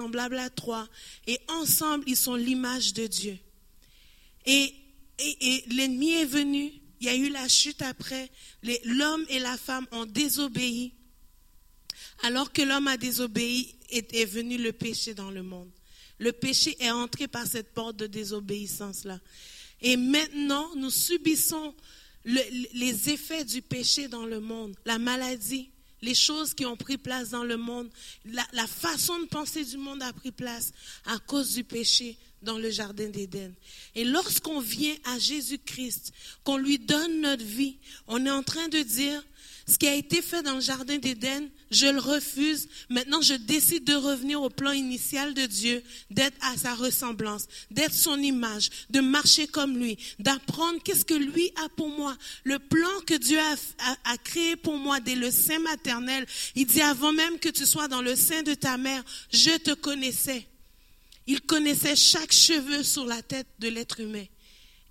semblables à trois, et ensemble, ils sont l'image de Dieu. Et, et, l'ennemi est venu, il y a eu la chute après, l'homme et la femme ont désobéi. Alors que l'homme a désobéi, est, venu le péché dans le monde. Le péché est entré par cette porte de désobéissance-là. Et maintenant, nous subissons les effets du péché dans le monde, la maladie, les choses qui ont pris place dans le monde, la, façon de penser du monde a pris place à cause du péché dans le jardin d'Éden. Et lorsqu'on vient à Jésus-Christ, qu'on lui donne notre vie, on est en train de dire, ce qui a été fait dans le jardin d'Éden, je le refuse. Maintenant, je décide de revenir au plan initial de Dieu, d'être à sa ressemblance, d'être son image, de marcher comme lui, d'apprendre qu'est-ce que lui a pour moi. Le plan que Dieu a, créé pour moi dès le sein maternel, il dit avant même que tu sois dans le sein de ta mère, je te connaissais. Il connaissait chaque cheveu sur la tête de l'être humain.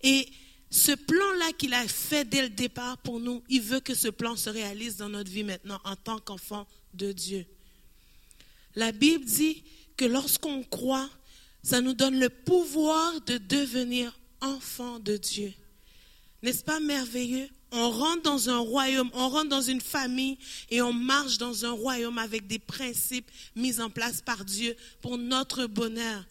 Et ce plan-là qu'il a fait dès le départ pour nous, il veut que ce plan se réalise dans notre vie maintenant en tant qu'enfant de Dieu. La Bible dit que lorsqu'on croit, ça nous donne le pouvoir de devenir enfant de Dieu. N'est-ce pas merveilleux? On rentre dans un royaume, on rentre dans une famille et on marche dans un royaume avec des principes mis en place par Dieu pour notre bonheur.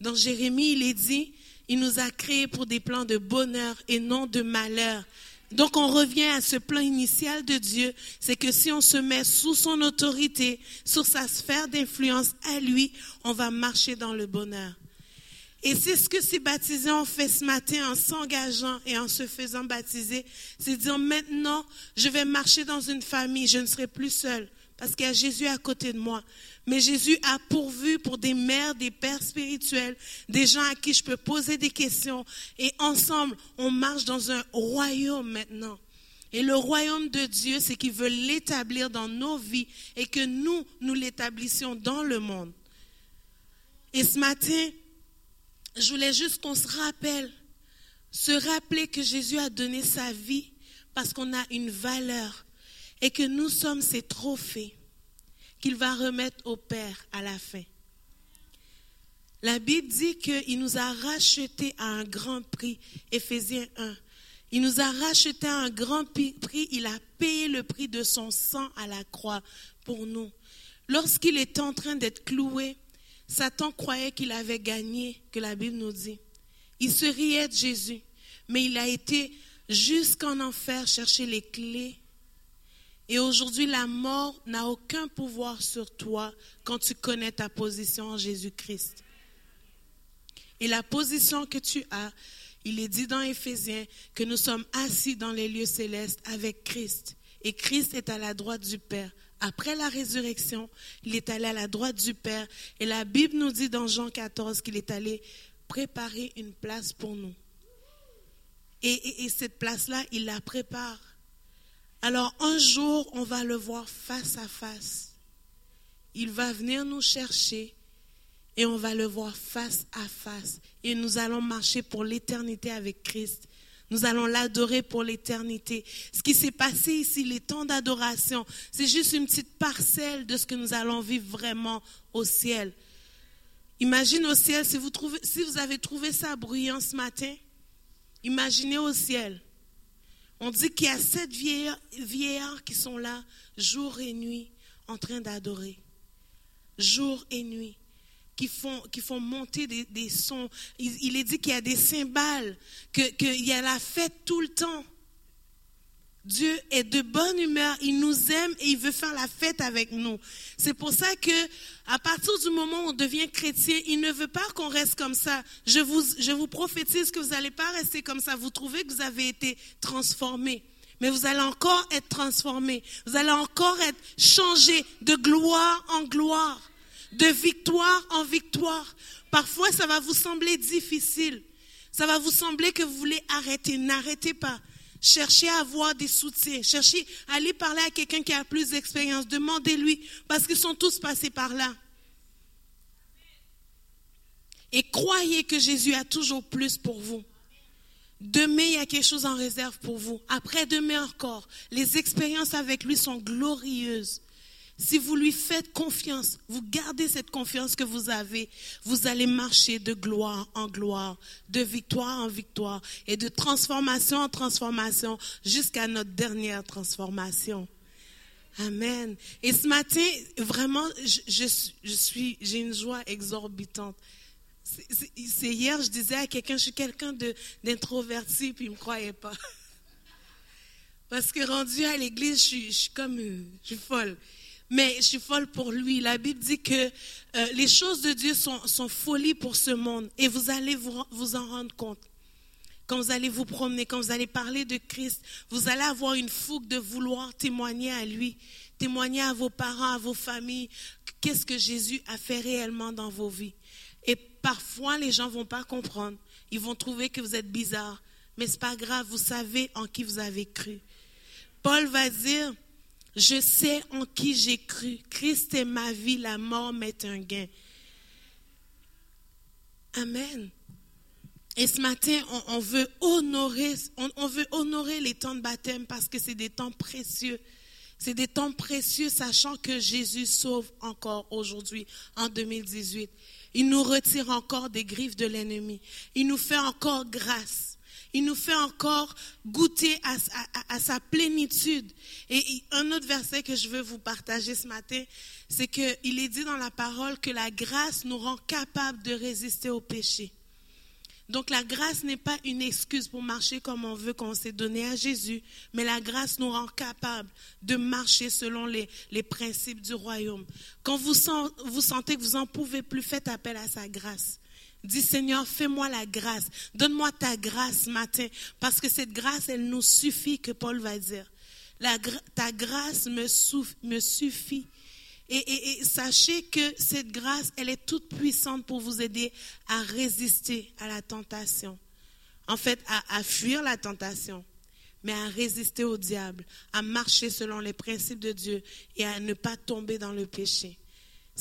Dans Jérémie, il est dit, il nous a créés pour des plans de bonheur et non de malheur. Donc on revient à ce plan initial de Dieu, c'est que si on se met sous son autorité, sous sa sphère d'influence à lui, on va marcher dans le bonheur. Et c'est ce que ces baptisés ont fait ce matin en s'engageant et en se faisant baptiser. C'est dire maintenant, je vais marcher dans une famille, je ne serai plus seul parce qu'il y a Jésus à côté de moi. Mais Jésus a pourvu pour des mères, des pères spirituels, des gens à qui je peux poser des questions. Et ensemble, on marche dans un royaume maintenant. Et le royaume de Dieu, c'est qu'il veut l'établir dans nos vies et que nous, nous l'établissions dans le monde. Et ce matin, je voulais juste qu'on se rappelle, se rappeler que Jésus a donné sa vie parce qu'on a une valeur et que nous sommes ses trophées qu'il va remettre au Père à la fin. La Bible dit qu'il nous a rachetés à un grand prix, Éphésiens 1. Il nous a rachetés à un grand prix, il a payé le prix de son sang à la croix pour nous. Lorsqu'il était en train d'être cloué, Satan croyait qu'il avait gagné, que la Bible nous dit. Il se riait de Jésus, mais il a été jusqu'en enfer chercher les clés et aujourd'hui, la mort n'a aucun pouvoir sur toi quand tu connais ta position en Jésus-Christ. Et la position que tu as, il est dit dans Éphésiens que nous sommes assis dans les lieux célestes avec Christ. Et Christ est à la droite du Père. Après la résurrection, il est allé à la droite du Père. Et la Bible nous dit dans Jean 14 qu'il est allé préparer une place pour nous. Et, et cette place-là, il la prépare alors un jour, on va le voir face à face. Il va venir nous chercher et on va le voir face à face. Et nous allons marcher pour l'éternité avec Christ. Nous allons l'adorer pour l'éternité. Ce qui s'est passé ici, les temps d'adoration, c'est juste une petite parcelle de ce que nous allons vivre vraiment au ciel. Imagine au ciel, si vous, si vous avez trouvé ça bruyant ce matin, imaginez au ciel. On dit qu'il y a sept vieillards, qui sont là jour et nuit en train d'adorer. Jour et nuit. Qui font, qui font monter des, sons. Il, est dit qu'il y a des cymbales, qu'il y a la fête tout le temps. Dieu est de bonne humeur, il nous aime et il veut faire la fête avec nous. C'est pour ça que, à partir du moment où on devient chrétien, il ne veut pas qu'on reste comme ça. Je vous, je vous prophétise que vous n'allez pas rester comme ça. Vous trouvez que vous avez été transformé. Mais vous allez encore être transformé. Vous allez encore être changé de gloire en gloire, de victoire en victoire. Parfois, ça va vous sembler difficile. Ça va vous sembler que vous voulez arrêter. N'arrêtez pas. Cherchez à avoir des soutiens. Cherchez à aller parler à quelqu'un qui a plus d'expérience. Demandez-lui, parce qu'ils sont tous passés par là. Et croyez que Jésus a toujours plus pour vous. Demain, il y a quelque chose en réserve pour vous. Après demain encore, les expériences avec lui sont glorieuses. Si vous lui faites confiance, vous gardez cette confiance que vous avez, vous allez marcher de gloire en gloire, de victoire en victoire et de transformation en transformation jusqu'à notre dernière transformation. Amen. Et ce matin, vraiment, je, suis, j'ai une joie exorbitante. C'est hier, je disais à quelqu'un, je suis quelqu'un d'introverti, puis il ne me croyait pas. Parce que rendu à l'église, je je suis comme, je suis folle mais je suis folle pour lui. La Bible dit que euh, les choses de Dieu sont, sont folies pour ce monde et vous allez vous, vous en rendre compte. Quand vous allez vous promener, quand vous allez parler de Christ, vous allez avoir une fougue de vouloir témoigner à lui, témoigner à vos parents, à vos familles, qu'est-ce que Jésus a fait réellement dans vos vies. Et parfois, les gens vont pas comprendre. Ils vont trouver que vous êtes bizarre. Mais c'est pas grave, vous savez en qui vous avez cru. Paul va dire, je sais en qui j'ai cru. Christ est ma vie, la mort m'est un gain. Amen. Et ce matin, on, veut honorer, on, veut honorer les temps de baptême parce que c'est des temps précieux. C'est des temps précieux, sachant que Jésus sauve encore aujourd'hui, en 2018. Il nous retire encore des griffes de l'ennemi. Il nous fait encore grâce il nous fait encore goûter à, sa plénitude. Et un autre verset que je veux vous partager ce matin, c'est qu'il est dit dans la parole que la grâce nous rend capables de résister au péché. Donc la grâce n'est pas une excuse pour marcher comme on veut, qu'on s'est donné à Jésus, mais la grâce nous rend capables de marcher selon les, principes du royaume. Quand vous, vous sentez que vous n'en pouvez plus, faites appel à sa grâce. Dis Seigneur, fais-moi la grâce. Donne-moi ta grâce matin. Parce que cette grâce, elle nous suffit, que Paul va dire. Ta grâce me, suffit. Et, sachez que cette grâce, elle est toute puissante pour vous aider à résister à la tentation. En fait, à fuir la tentation, mais à résister au diable, à marcher selon les principes de Dieu et à ne pas tomber dans le péché.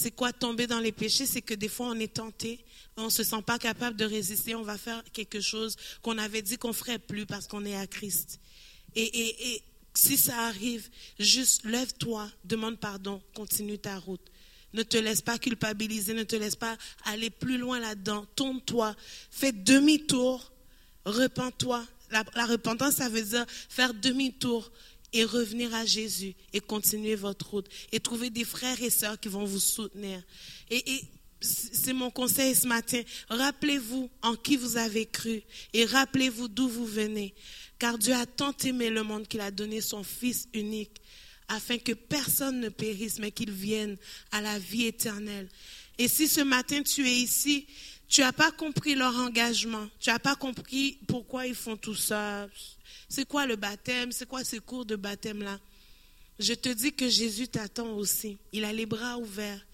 C'est quoi tomber dans les péchés? C'est que des fois on est tenté, on ne se sent pas capable de résister, on va faire quelque chose qu'on avait dit qu'on ferait plus parce qu'on est à Christ. Et, si ça arrive, juste lève-toi, demande pardon, continue ta route. Ne te laisse pas culpabiliser, ne te laisse pas aller plus loin là-dedans. Tourne-toi, fais demi-tour, repens-toi. La repentance, ça veut dire faire demi-tour et revenir à Jésus et continuer votre route et trouver des frères et sœurs qui vont vous soutenir. Et, c'est mon conseil ce matin. Rappelez-vous en qui vous avez cru et rappelez-vous d'où vous venez. Car Dieu a tant aimé le monde qu'il a donné son Fils unique afin que personne ne périsse, mais qu'il vienne à la vie éternelle. Et si ce matin tu es ici, tu n'as pas compris leur engagement, tu n'as pas compris pourquoi ils font tout ça, c'est quoi le baptême, c'est quoi ces cours de baptême-là, je te dis que Jésus t'attend aussi. Il a les bras ouverts.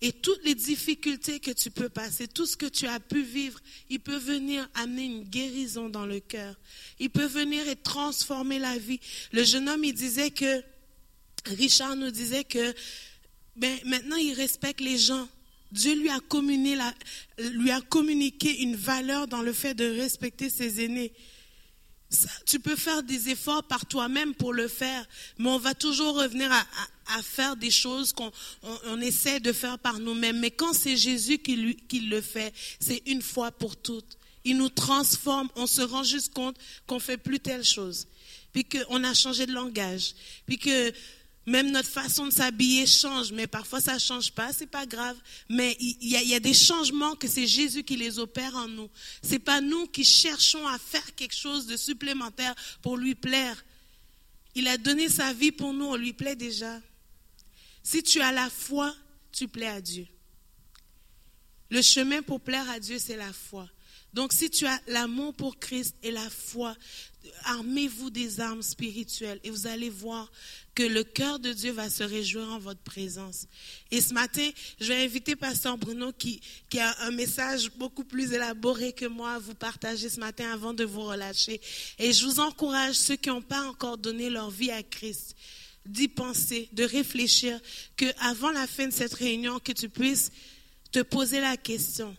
Et toutes les difficultés que tu peux passer, tout ce que tu as pu vivre, il peut venir amener une guérison dans le cœur. Il peut venir et transformer la vie. Le jeune homme, il disait que, Richard nous disait que, ben, maintenant il respecte les gens. Dieu lui a, lui a communiqué une valeur dans le fait de respecter ses aînés tu peux faire des efforts par toi-même pour le faire, mais on va toujours revenir à, faire des choses qu'on on, essaie de faire par nous-mêmes. Mais quand c'est Jésus qui, qui le fait, c'est une fois pour toutes. Il nous transforme, on se rend juste compte qu'on fait plus telle chose, puis qu'on a changé de langage, puis que même notre façon de s'habiller change, mais parfois ça change pas, c'est pas grave. Mais il y, a, des changements que c'est Jésus qui les opère en nous. C'est pas nous qui cherchons à faire quelque chose de supplémentaire pour lui plaire. Il a donné sa vie pour nous, on lui plaît déjà. Si tu as la foi, tu plais à Dieu. Le chemin pour plaire à Dieu, c'est la foi. Donc si tu as l'amour pour Christ et la foi, armez-vous des armes spirituelles et vous allez voir que le cœur de Dieu va se réjouir en votre présence. Et ce matin, je vais inviter Pasteur Bruno qui, a un message beaucoup plus élaboré que moi à vous partager ce matin avant de vous relâcher. Et je vous encourage, ceux qui n'ont pas encore donné leur vie à Christ, d'y penser, de réfléchir, que avant la fin de cette réunion, que tu puisses te poser la question,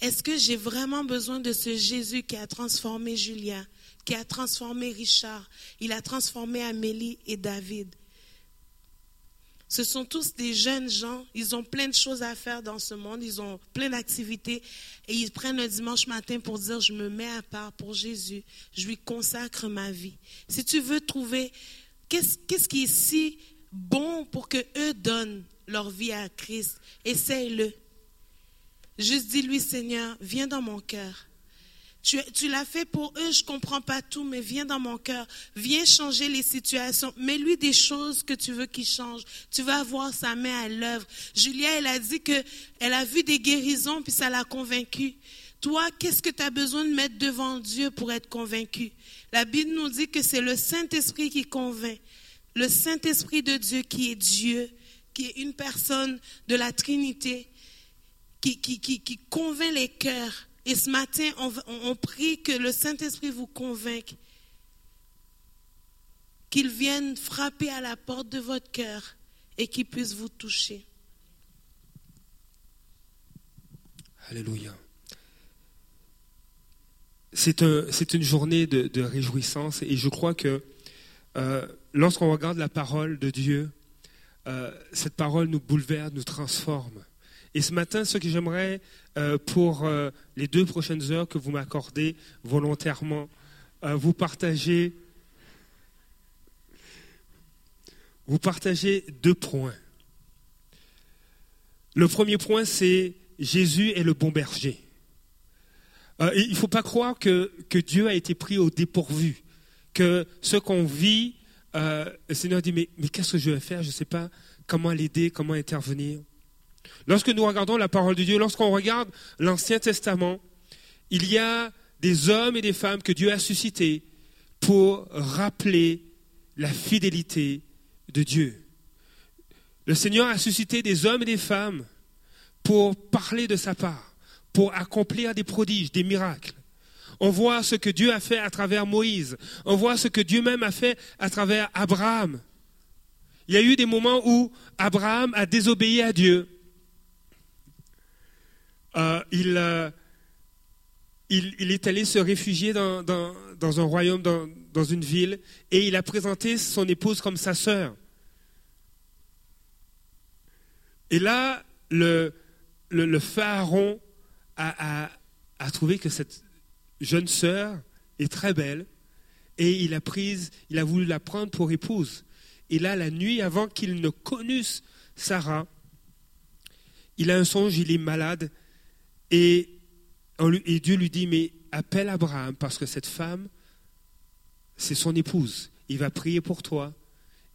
est-ce que j'ai vraiment besoin de ce Jésus qui a transformé Julien qui a transformé Richard, il a transformé Amélie et David. Ce sont tous des jeunes gens, ils ont plein de choses à faire dans ce monde, ils ont plein d'activités et ils prennent le dimanche matin pour dire je me mets à part pour Jésus, je lui consacre ma vie. Si tu veux trouver qu'est-ce qui est si bon pour que eux donnent leur vie à Christ, essaye-le. Juste dis-lui Seigneur, viens dans mon cœur. Tu, l'as fait pour eux, je comprends pas tout, mais viens dans mon cœur. Viens changer les situations. Mets-lui des choses que tu veux qu'il change. Tu vas voir sa main à l'œuvre. Julia, elle a dit que elle a vu des guérisons, puis ça l'a convaincue. Toi, qu'est-ce que tu as besoin de mettre devant Dieu pour être convaincu? La Bible nous dit que c'est le Saint-Esprit qui convainc. Le Saint-Esprit de Dieu qui est Dieu, qui est une personne de la Trinité, qui, convainc les cœurs. Et ce matin, on, prie que le Saint-Esprit vous convainque, qu'il vienne frapper à la porte de votre cœur et qu'il puisse vous toucher. Alléluia. C'est une journée de, réjouissance et je crois que euh, lorsqu'on regarde la parole de Dieu, euh, cette parole nous bouleverse, nous transforme. Et ce matin, ce que j'aimerais euh, pour euh, les deux prochaines heures que vous m'accordez volontairement, euh, vous partager, vous partagez deux points. Le premier point, c'est Jésus est le bon berger. il ne faut pas croire que, que, Dieu a été pris au dépourvu, que ce qu'on vit, le Seigneur dit, mais, mais qu'est-ce que je vais faire? Je ne sais pas comment l'aider, comment intervenir. Lorsque nous regardons la parole de Dieu, lorsqu'on regarde l'Ancien Testament, il y a des hommes et des femmes que Dieu a suscités pour rappeler la fidélité de Dieu. Le Seigneur a suscité des hommes et des femmes pour parler de sa part, pour accomplir des prodiges, des miracles. On voit ce que Dieu a fait à travers Moïse. On voit ce que Dieu même a fait à travers Abraham. Il y a eu des moments où Abraham a désobéi à Dieu. Euh, euh, il, il, est allé se réfugier dans, dans, un royaume, dans, dans, une ville, et il a présenté son épouse comme sa sœur. Et là, le, le, pharaon a, a, a, trouvé que cette jeune sœur est très belle, et il a, prise, il a voulu la prendre pour épouse. Et là, la nuit, avant qu'il ne connusse Sarah, il a un songe, il est malade, et, Dieu lui dit, mais appelle Abraham parce que cette femme, c'est son épouse. Il va prier pour toi.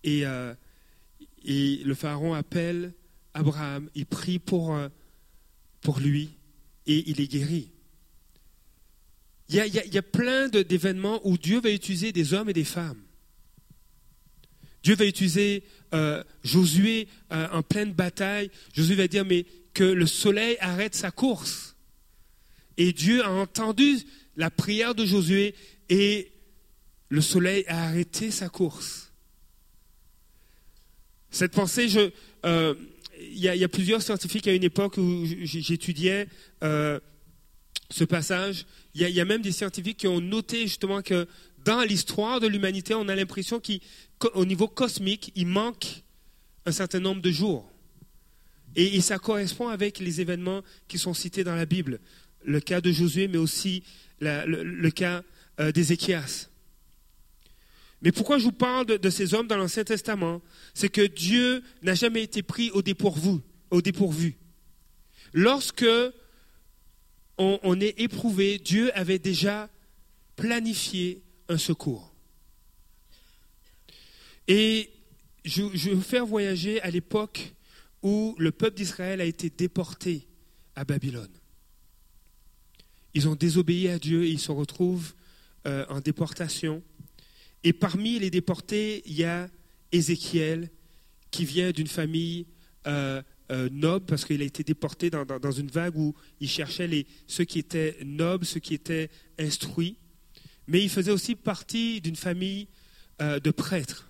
Et, euh, le pharaon appelle Abraham, il prie pour, euh, pour lui et il est guéri. Il y a, il y a plein d'événements où Dieu va utiliser des hommes et des femmes. Dieu va utiliser euh, Josué en pleine bataille. Josué va dire, mais que le soleil arrête sa course. Et Dieu a entendu la prière de Josué et le soleil a arrêté sa course. Cette pensée, euh, il y, a plusieurs scientifiques à une époque où j'étudiais euh, ce passage. Il y, a même des scientifiques qui ont noté justement que dans l'histoire de l'humanité, on a l'impression qu'au niveau cosmique, il manque un certain nombre de jours. Et, ça correspond avec les événements qui sont cités dans la Bible. Le cas de Josué, mais aussi le, cas euh, d'Ézéchias. Mais pourquoi je vous parle de, ces hommes dans l'Ancien Testament? C'est que Dieu n'a jamais été pris au dépourvu. Au dépourvu. Lorsque on, est éprouvé, Dieu avait déjà planifié un secours. Et je, vais vous faire voyager à l'époque où le peuple d'Israël a été déporté à Babylone. Ils ont désobéi à Dieu et ils se retrouvent euh, en déportation. Et parmi les déportés, il y a Ézéchiel qui vient d'une famille euh, euh, noble parce qu'il a été déporté dans, dans, une vague où il cherchait les, ceux qui étaient nobles, ceux qui étaient instruits. Mais il faisait aussi partie d'une famille de prêtres.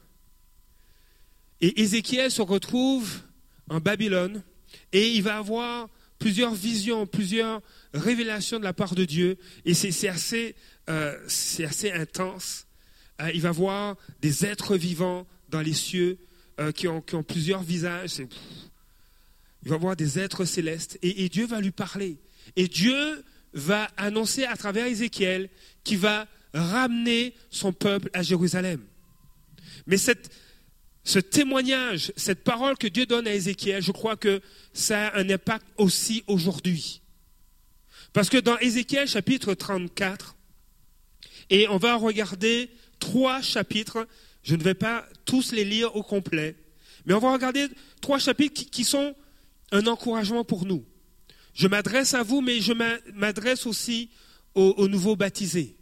Et Ézéchiel se retrouve en Babylone et il va avoir plusieurs visions, plusieurs révélations de la part de Dieu et c'est assez, euh, assez intense. Euh, il va voir des êtres vivants dans les cieux euh, qui, ont, plusieurs visages. il va voir des êtres célestes et Dieu va lui parler. Et Dieu va annoncer à travers Ézéchiel qu'il va ramener son peuple à Jérusalem. Mais ce témoignage, cette parole que Dieu donne à Ézéchiel, je crois que ça a un impact aussi aujourd'hui. Parce que dans Ézéchiel chapitre 34, et on va regarder trois chapitres, je ne vais pas tous les lire au complet, mais on va regarder trois chapitres qui sont un encouragement pour nous. Je m'adresse à vous, mais je m'adresse aussi aux nouveaux baptisés.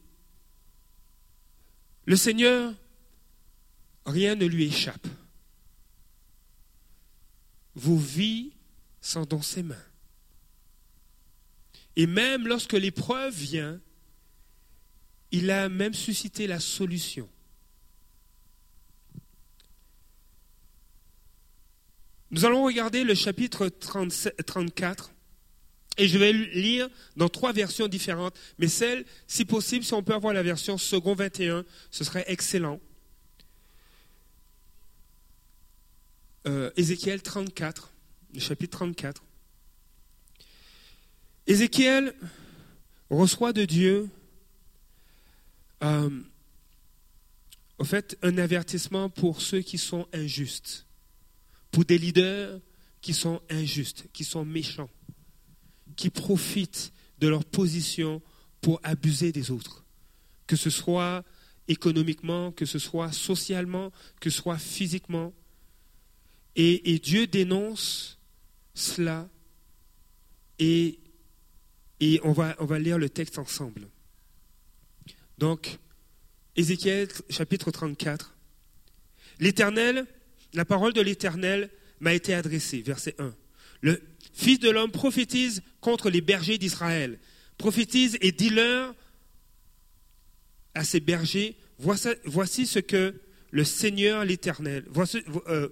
Le Seigneur, rien ne lui échappe. Vos vies sont dans ses mains. Et même lorsque l'épreuve vient, il a même suscité la solution. Nous allons regarder le chapitre 34 et je vais lire dans trois versions différentes, mais celle, si possible, si on peut avoir la version second 21, ce serait excellent. Euh, Ézéchiel 34, le chapitre 34. Ézéchiel reçoit de Dieu, euh, au fait, un avertissement pour ceux qui sont injustes, pour des leaders qui sont injustes, qui sont méchants qui profitent de leur position pour abuser des autres, que ce soit économiquement, que ce soit socialement, que ce soit physiquement. Et, Dieu dénonce cela et, et on, va, on va lire le texte ensemble. Donc, Ézéchiel chapitre 34. L'Éternel, la parole de l'Éternel m'a été adressée, verset 1. Le Fils de l'homme prophétise contre les bergers d'Israël. Prophétise et dis-leur à ces bergers, voici, ce que le Seigneur l'Éternel, euh,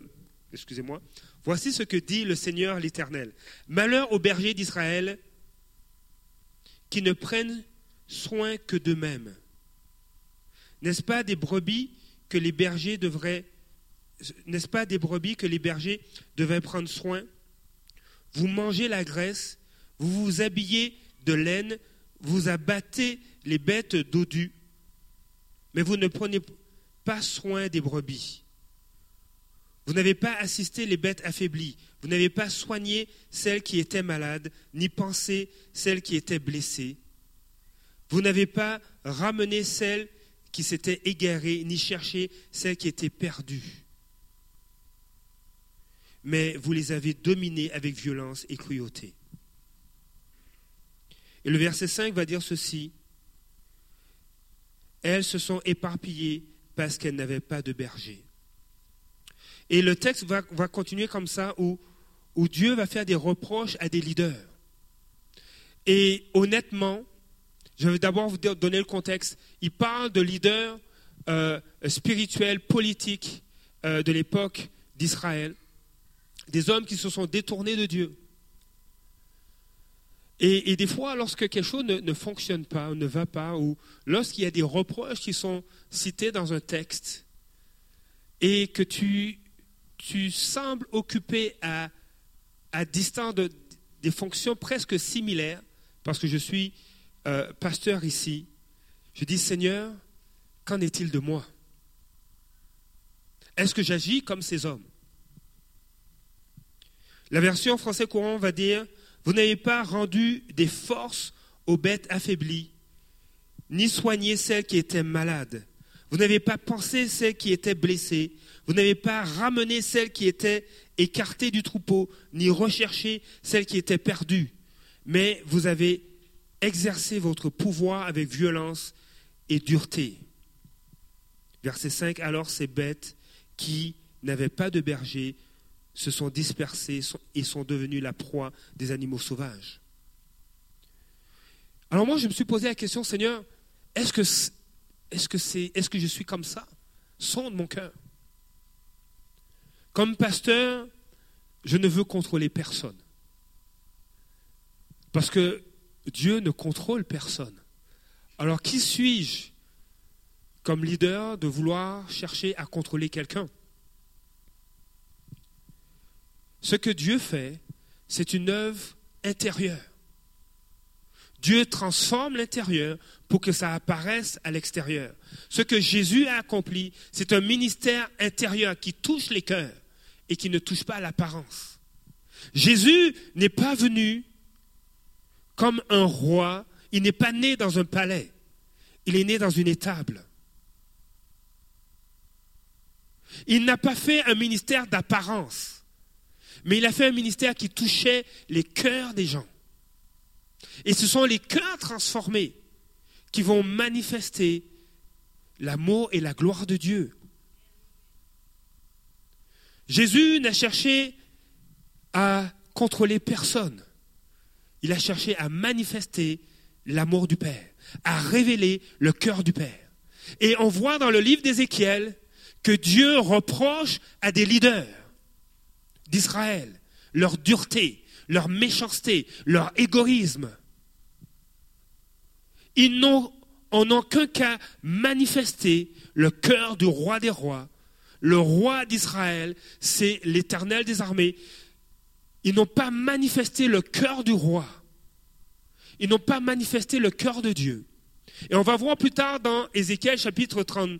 excusez-moi, voici ce que dit le Seigneur l'Éternel. Malheur aux bergers d'Israël qui ne prennent soin que d'eux-mêmes. N'est-ce pas des brebis que les bergers devraient, n'est-ce pas des brebis que les bergers devaient prendre soin vous mangez la graisse, vous vous habillez de laine, vous abattez les bêtes dodues, mais vous ne prenez pas soin des brebis. Vous n'avez pas assisté les bêtes affaiblies, vous n'avez pas soigné celles qui étaient malades, ni pensé celles qui étaient blessées. Vous n'avez pas ramené celles qui s'étaient égarées, ni cherché celles qui étaient perdues mais vous les avez dominés avec violence et cruauté. Et le verset 5 va dire ceci. Elles se sont éparpillées parce qu'elles n'avaient pas de berger. Et le texte va, continuer comme ça, où, où Dieu va faire des reproches à des leaders. Et honnêtement, je vais d'abord vous donner le contexte. Il parle de leaders euh, spirituels, politiques euh, de l'époque d'Israël des hommes qui se sont détournés de Dieu. Et, des fois, lorsque quelque chose ne, fonctionne pas, ne va pas, ou lorsqu'il y a des reproches qui sont cités dans un texte, et que tu, tu sembles occupé à, à distance de, des fonctions presque similaires, parce que je suis euh, pasteur ici, je dis Seigneur, qu'en est-il de moi? Est-ce que j'agis comme ces hommes? La version français courant va dire Vous n'avez pas rendu des forces aux bêtes affaiblies, ni soigné celles qui étaient malades. Vous n'avez pas pensé celles qui étaient blessées. Vous n'avez pas ramené celles qui étaient écartées du troupeau, ni recherché celles qui étaient perdues. Mais vous avez exercé votre pouvoir avec violence et dureté. Verset 5 Alors ces bêtes qui n'avaient pas de berger se sont dispersés et sont devenus la proie des animaux sauvages. Alors moi, je me suis posé la question, Seigneur, est-ce que, est-ce que, c'est, est-ce que je suis comme ça Sonde mon cœur? Comme pasteur, je ne veux contrôler personne. Parce que Dieu ne contrôle personne. Alors qui suis-je comme leader de vouloir chercher à contrôler quelqu'un? Ce que Dieu fait, c'est une œuvre intérieure. Dieu transforme l'intérieur pour que ça apparaisse à l'extérieur. Ce que Jésus a accompli, c'est un ministère intérieur qui touche les cœurs et qui ne touche pas l'apparence. Jésus n'est pas venu comme un roi, il n'est pas né dans un palais, il est né dans une étable. Il n'a pas fait un ministère d'apparence, mais il a fait un ministère qui touchait les cœurs des gens. Et ce sont les cœurs transformés qui vont manifester l'amour et la gloire de Dieu. Jésus n'a cherché à contrôler personne. Il a cherché à manifester l'amour du Père, à révéler le cœur du Père. Et on voit dans le livre d'Ézéchiel que Dieu reproche à des leaders leur dureté, leur méchanceté, leur égoïsme. Ils n'ont en aucun cas manifesté le cœur du roi des rois. Le roi d'Israël, c'est l'éternel des armées. Ils n'ont pas manifesté le cœur du roi. Ils n'ont pas manifesté le cœur de Dieu. Et on va voir plus tard dans Ézéchiel chapitre 30,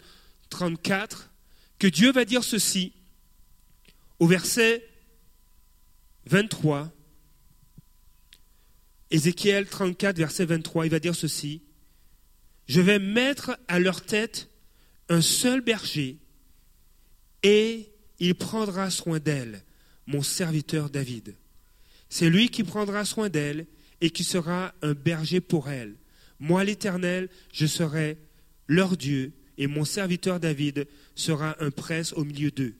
34 que Dieu va dire ceci au verset 23. Ézéchiel 34, verset 23, il va dire ceci. Je vais mettre à leur tête un seul berger et il prendra soin d'elle, mon serviteur David. C'est lui qui prendra soin d'elle et qui sera un berger pour elle. Moi l'Éternel, je serai leur Dieu et mon serviteur David sera un prince au milieu d'eux.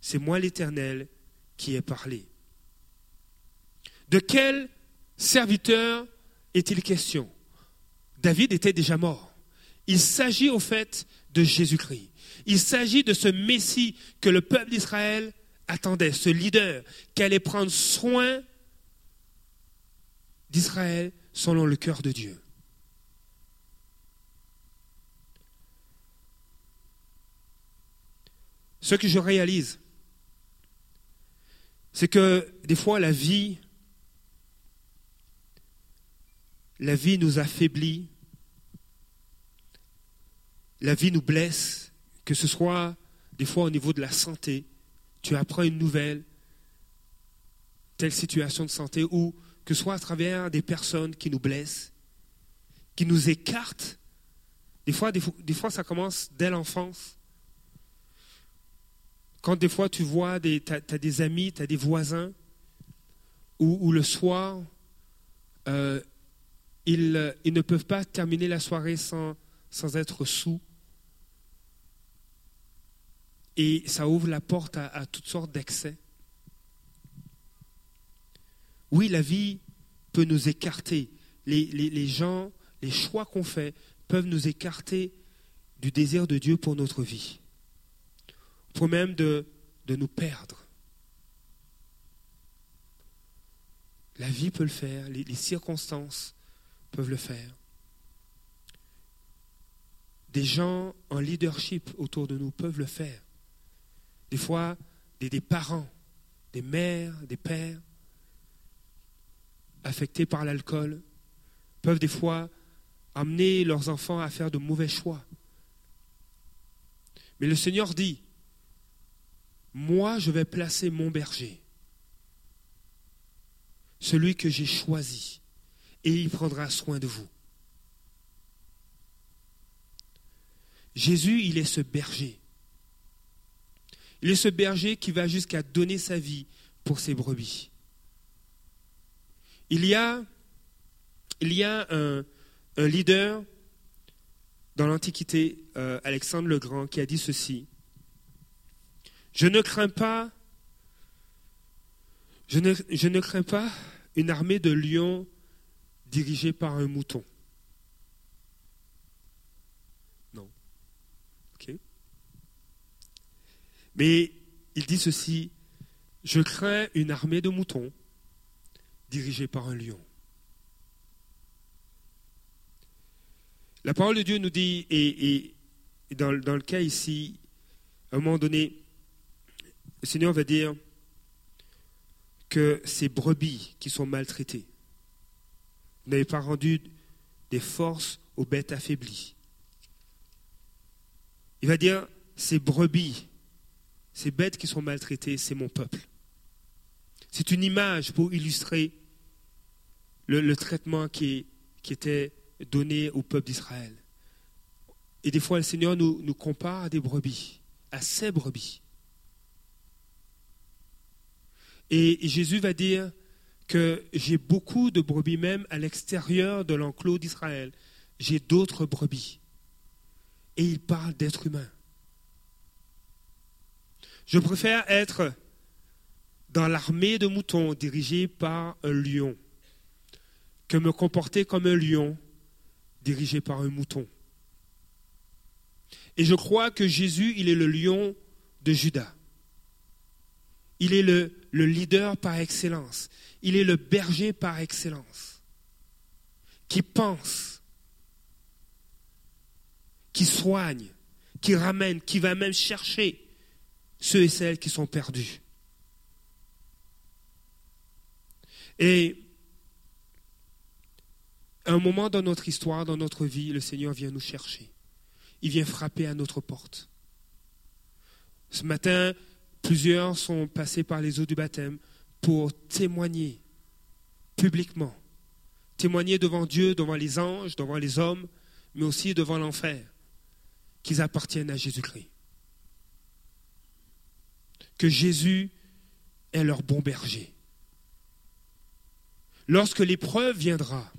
C'est moi l'Éternel qui ai parlé. De quel serviteur est-il question? David était déjà mort. Il s'agit au fait de Jésus-Christ. Il s'agit de ce Messie que le peuple d'Israël attendait, ce leader qui allait prendre soin d'Israël selon le cœur de Dieu. Ce que je réalise, c'est que des fois la vie, la vie nous affaiblit, la vie nous blesse, que ce soit des fois au niveau de la santé, tu apprends une nouvelle, telle situation de santé, ou que ce soit à travers des personnes qui nous blessent, qui nous écartent. Des fois, ça commence dès l'enfance. Quand des fois tu vois, tu as, des amis, tu as des voisins, où, le soir, euh, ils, ne peuvent pas terminer la soirée sans, être sous. Et ça ouvre la porte à, toutes sortes d'excès. Oui, la vie peut nous écarter. Les, gens, les choix qu'on fait peuvent nous écarter du désir de Dieu pour notre vie pour même de nous perdre. La vie peut le faire, les, circonstances peuvent le faire. Des gens en leadership autour de nous peuvent le faire. Des fois, des, parents, des mères, des pères affectés par l'alcool peuvent des fois amener leurs enfants à faire de mauvais choix. Mais le Seigneur dit, moi je vais placer mon berger, celui que j'ai choisi, et il prendra soin de vous. Jésus, il est ce berger. Il est ce berger qui va jusqu'à donner sa vie pour ses brebis. Il y a, il y a un, leader dans l'Antiquité, euh, Alexandre le Grand, qui a dit ceci. Je ne crains pas, je ne, je ne crains pas une armée de lions dirigée par un mouton. Non. Mais il dit ceci, je crains une armée de moutons dirigée par un lion. La parole de Dieu nous dit, et, dans, le cas ici, à un moment donné, le Seigneur va dire, que ces brebis qui sont maltraitées, n'avez pas rendu des forces aux bêtes affaiblies. Il va dire, ces brebis, ces bêtes qui sont maltraitées, c'est mon peuple. C'est une image pour illustrer le, traitement qui, était donné au peuple d'Israël. Et des fois, le Seigneur nous, nous compare à des brebis, à ces brebis. Et Jésus va dire que j'ai beaucoup de brebis même à l'extérieur de l'enclos d'Israël. J'ai d'autres brebis. Et il parle d'être humain. Je préfère être dans l'armée de moutons dirigée par un lion que me comporter comme un lion dirigé par un mouton. Et je crois que Jésus, il est le lion de Judas. Il est le, le leader par excellence. Il est le berger par excellence. Qui pense, qui soigne, qui ramène, qui va même chercher ceux et celles qui sont perdus. Et à un moment dans notre histoire, dans notre vie, le Seigneur vient nous chercher. Il vient frapper à notre porte. Ce matin, plusieurs sont passés par les eaux du baptême pour témoigner publiquement. Témoigner devant Dieu, devant les anges, devant les hommes, mais aussi devant l'enfer, qu'ils appartiennent à Jésus-Christ. Que Jésus est leur bon berger. Lorsque l'épreuve viendra,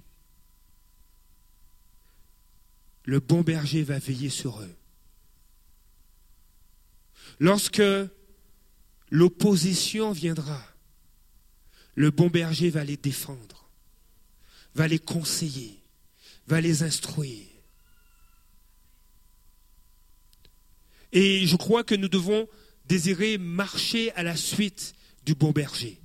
le bon berger va veiller sur eux. Lorsque l'opposition viendra, le bon berger va les défendre, va les conseiller, va les instruire. Et je crois que nous devons désirer marcher à la suite du bon berger.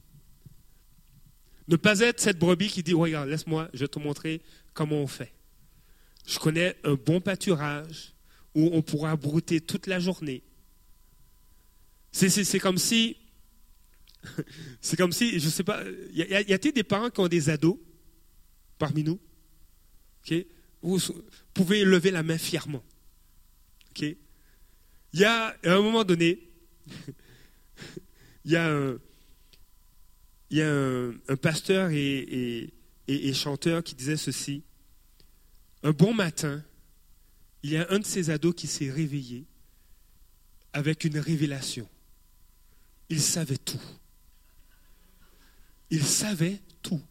Ne pas être cette brebis qui dit, regarde, laisse-moi, je vais te montrer comment on fait. Je connais un bon pâturage où on pourra brouter toute la journée. C'est comme si, c'est comme si, je ne sais pas, y a-t-il des parents qui ont des ados parmi nous? Vous pouvez lever la main fièrement. Il y a, à un moment donné, il y a un, y a un, pasteur et, et, chanteur qui disait ceci. Un bon matin, il y a un de ses ados qui s'est réveillé avec une révélation. Il savait tout. Il savait tout.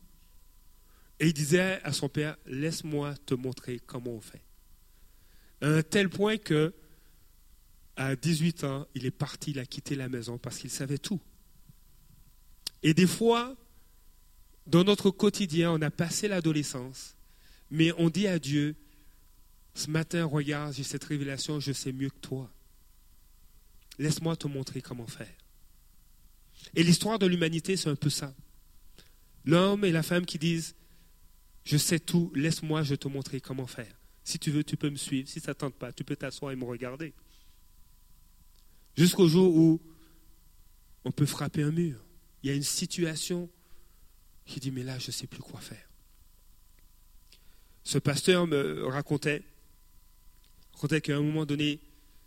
Et il disait à son père, laisse-moi te montrer comment on fait. À un tel point que, à 18 ans, il est parti, il a quitté la maison parce qu'il savait tout. Et des fois, dans notre quotidien, on a passé l'adolescence, mais on dit à Dieu, ce matin, regarde, j'ai cette révélation, je sais mieux que toi. Laisse-moi te montrer comment faire. Et l'histoire de l'humanité, c'est un peu ça. L'homme et la femme qui disent, je sais tout, laisse-moi, je te montrer comment faire. Si tu veux, tu peux me suivre. Si ça ne tente pas, tu peux t'asseoir et me regarder. Jusqu'au jour où on peut frapper un mur il y a une situation qui dit, mais là, je ne sais plus quoi faire. Ce pasteur me racontait, racontait qu'à un moment donné,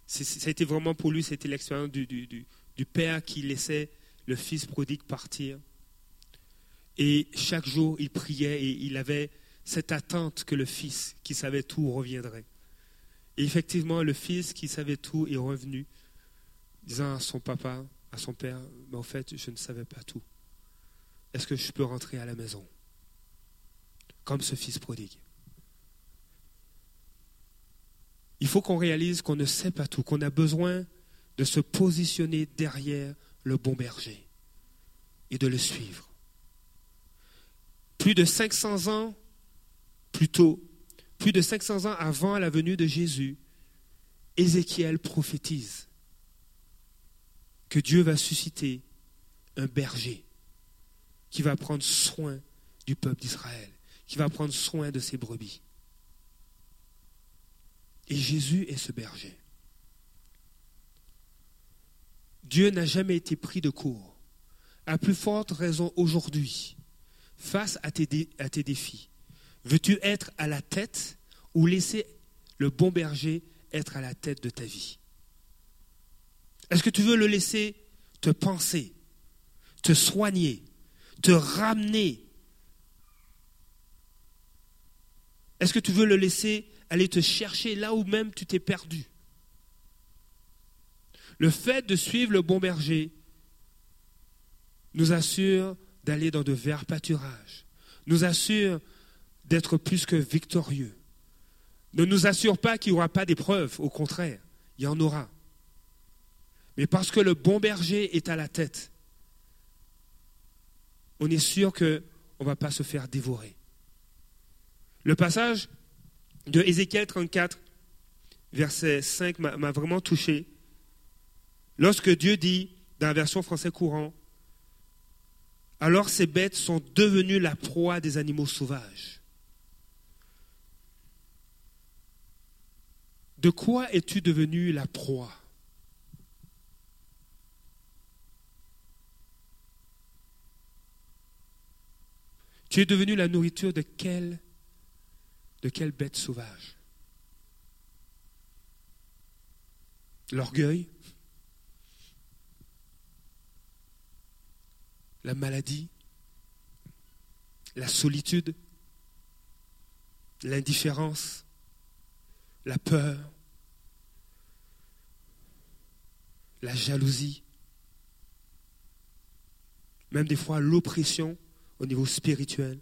ça a été vraiment pour lui, c'était l'expérience du, du, père qui laissait le fils prodigue partir. Et chaque jour, il priait et il avait cette attente que le fils qui savait tout reviendrait. Et effectivement, le fils qui savait tout est revenu, disant à son papa, à son père, mais en fait, je ne savais pas tout. Est-ce que je peux rentrer à la maison Comme ce fils prodigue? Il faut qu'on réalise qu'on ne sait pas tout, qu'on a besoin de se positionner derrière le bon berger et de le suivre. Plus de 500 ans plus tôt, plus de 500 ans avant la venue de Jésus, Ézéchiel prophétise que Dieu va susciter un berger qui va prendre soin du peuple d'Israël, qui va prendre soin de ses brebis. Et Jésus est ce berger. Dieu n'a jamais été pris de court. À plus forte raison aujourd'hui, face à tes, à tes défis. Veux-tu être à la tête ou laisser le bon berger être à la tête de ta vie? Est-ce que tu veux le laisser te penser, te soigner, te ramener? Est-ce que tu veux le laisser aller te chercher là où même tu t'es perdu? Le fait de suivre le bon berger nous assure d'aller dans de verts pâturages, nous assure d'être plus que victorieux. Ne nous assure pas qu'il n'y aura pas d'épreuves, au contraire, il y en aura. Mais parce que le bon berger est à la tête, on est sûr qu'on ne va pas se faire dévorer. Le passage de Ézéchiel 34, verset 5, m'a vraiment touché. Lorsque Dieu dit, dans la version français courant, alors ces bêtes sont devenues la proie des animaux sauvages. De quoi es-tu devenu la proie? Tu es devenu la nourriture de de quelle bête sauvage? L'orgueil? La maladie La solitude L'indifférence La peur La jalousie Même des fois l'oppression au niveau spirituel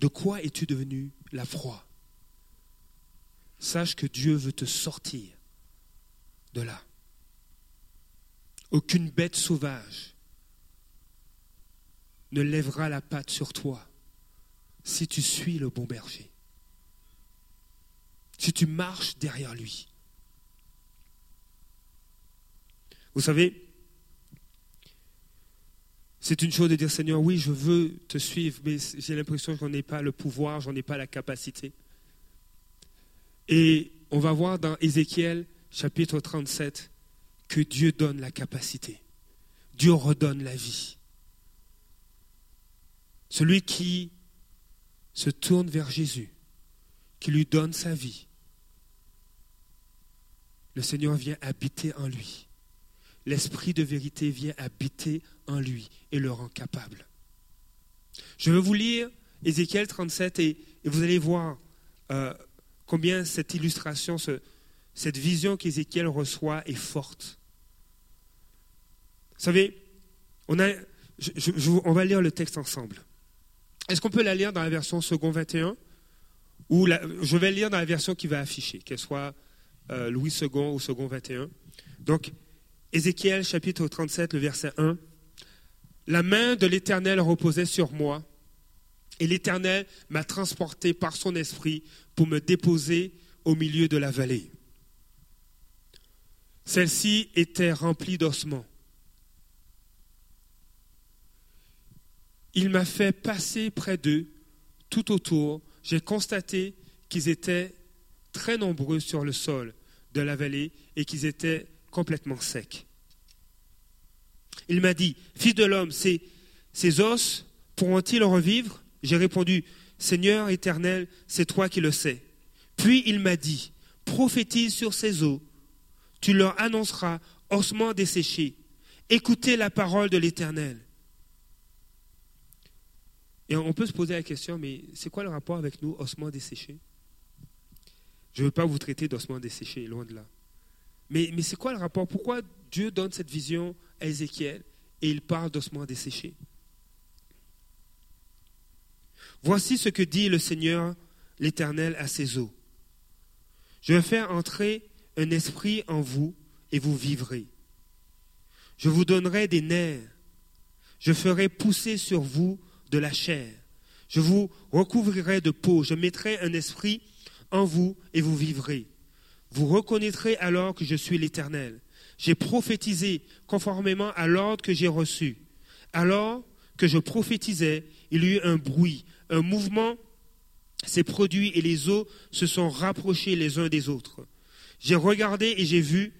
De quoi es-tu devenu la proie? Sache que Dieu veut te sortir de là. Aucune bête sauvage ne lèvera la patte sur toi si tu suis le bon berger, si tu marches derrière lui. Vous savez, c'est une chose de dire Seigneur, oui, je veux te suivre, mais j'ai l'impression que je n'en ai pas le pouvoir, j'en ai pas la capacité. Et on va voir dans Ézéchiel chapitre 37 que Dieu donne la capacité. Dieu redonne la vie. Celui qui se tourne vers Jésus, qui lui donne sa vie, le Seigneur vient habiter en lui. L'Esprit de vérité vient habiter en lui et le rend capable. Je vais vous lire Ézéchiel 37 et, vous allez voir euh, combien cette illustration, cette vision qu'Ézéchiel reçoit est forte. Savez, on, a, on va lire le texte ensemble. Est-ce qu'on peut la lire dans la version second 21 ou je vais lire dans la version qui va afficher, qu'elle soit euh, Louis II ou second 21. Donc, Ézéchiel chapitre 37, le verset 1. La main de l'Éternel reposait sur moi, et l'Éternel m'a transporté par son esprit pour me déposer au milieu de la vallée. Celle-ci était remplie d'ossements. Il m'a fait passer près d'eux, tout autour. J'ai constaté qu'ils étaient très nombreux sur le sol de la vallée et qu'ils étaient complètement sec. Il m'a dit, Fils de l'homme, ces, os pourront-ils revivre? J'ai répondu, Seigneur éternel, c'est toi qui le sais. Puis il m'a dit, prophétise sur ces os, tu leur annonceras ossements desséchés. Écoutez la parole de l'Éternel. Et on peut se poser la question, mais c'est quoi le rapport avec nous, ossements desséchés? Je ne veux pas vous traiter d'ossements desséchés, loin de là. Mais, c'est quoi le rapport? Pourquoi Dieu donne cette vision à Ézéchiel et il parle d'ossements desséchés? Voici ce que dit le Seigneur l'Éternel à ses eaux. Je vais faire entrer un esprit en vous et vous vivrez. Je vous donnerai des nerfs. Je ferai pousser sur vous de la chair. Je vous recouvrirai de peau. Je mettrai un esprit en vous et vous vivrez. Vous reconnaîtrez alors que je suis l'Éternel. J'ai prophétisé conformément à l'ordre que j'ai reçu. Alors que je prophétisais, il y eut un bruit, un mouvement s'est produit et les eaux se sont rapprochées les uns des autres. J'ai regardé et j'ai vu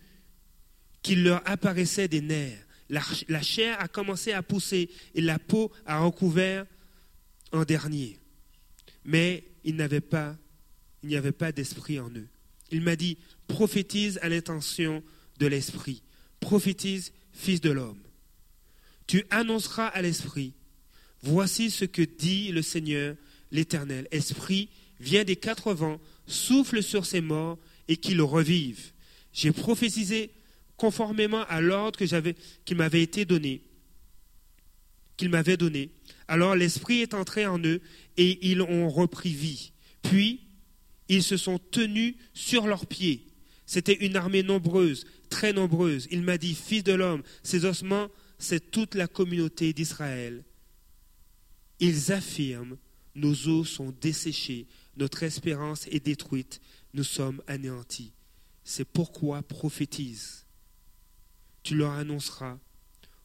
qu'il leur apparaissait des nerfs. La, chair a commencé à pousser et la peau a recouvert en dernier. Mais il n'y avait pas d'esprit en eux. Il m'a dit, prophétise à l'intention de l'esprit. Prophétise, fils de l'homme. Tu annonceras à l'esprit, voici ce que dit le Seigneur l'Éternel. Esprit, viens des quatre vents, souffle sur ces morts et qu'ils revivent. J'ai prophétisé conformément à l'ordre qui m'avait été donné, qu'il m'avait donné. Alors l'Esprit est entré en eux et ils ont repris vie. Puis ils se sont tenus sur leurs pieds. C'était une armée nombreuse, très nombreuse. Il m'a dit, Fils de l'homme, ces ossements, c'est toute la communauté d'Israël. Ils affirment, nos os sont desséchés, notre espérance est détruite, nous sommes anéantis. C'est pourquoi prophétise. Tu leur annonceras,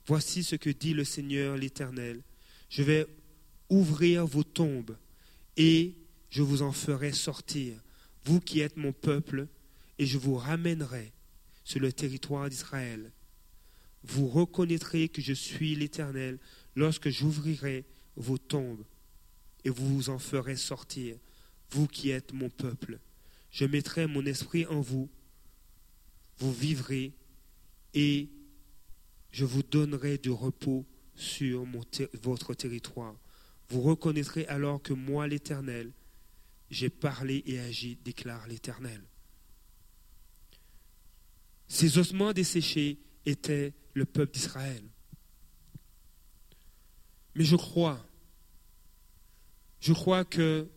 voici ce que dit le Seigneur l'Éternel. Je vais ouvrir vos tombes et je vous en ferai sortir, vous qui êtes mon peuple, et je vous ramènerai sur le territoire d'Israël. Vous reconnaîtrez que je suis l'Éternel lorsque j'ouvrirai vos tombes et vous vous en ferez sortir, vous qui êtes mon peuple. Je mettrai mon esprit en vous, vous vivrez et je vous donnerai du repos sur votre territoire. Vous reconnaîtrez alors que moi, l'Éternel, j'ai parlé et agi, déclare l'Éternel. Ces ossements desséchés étaient le peuple d'Israël. Mais je crois, je crois que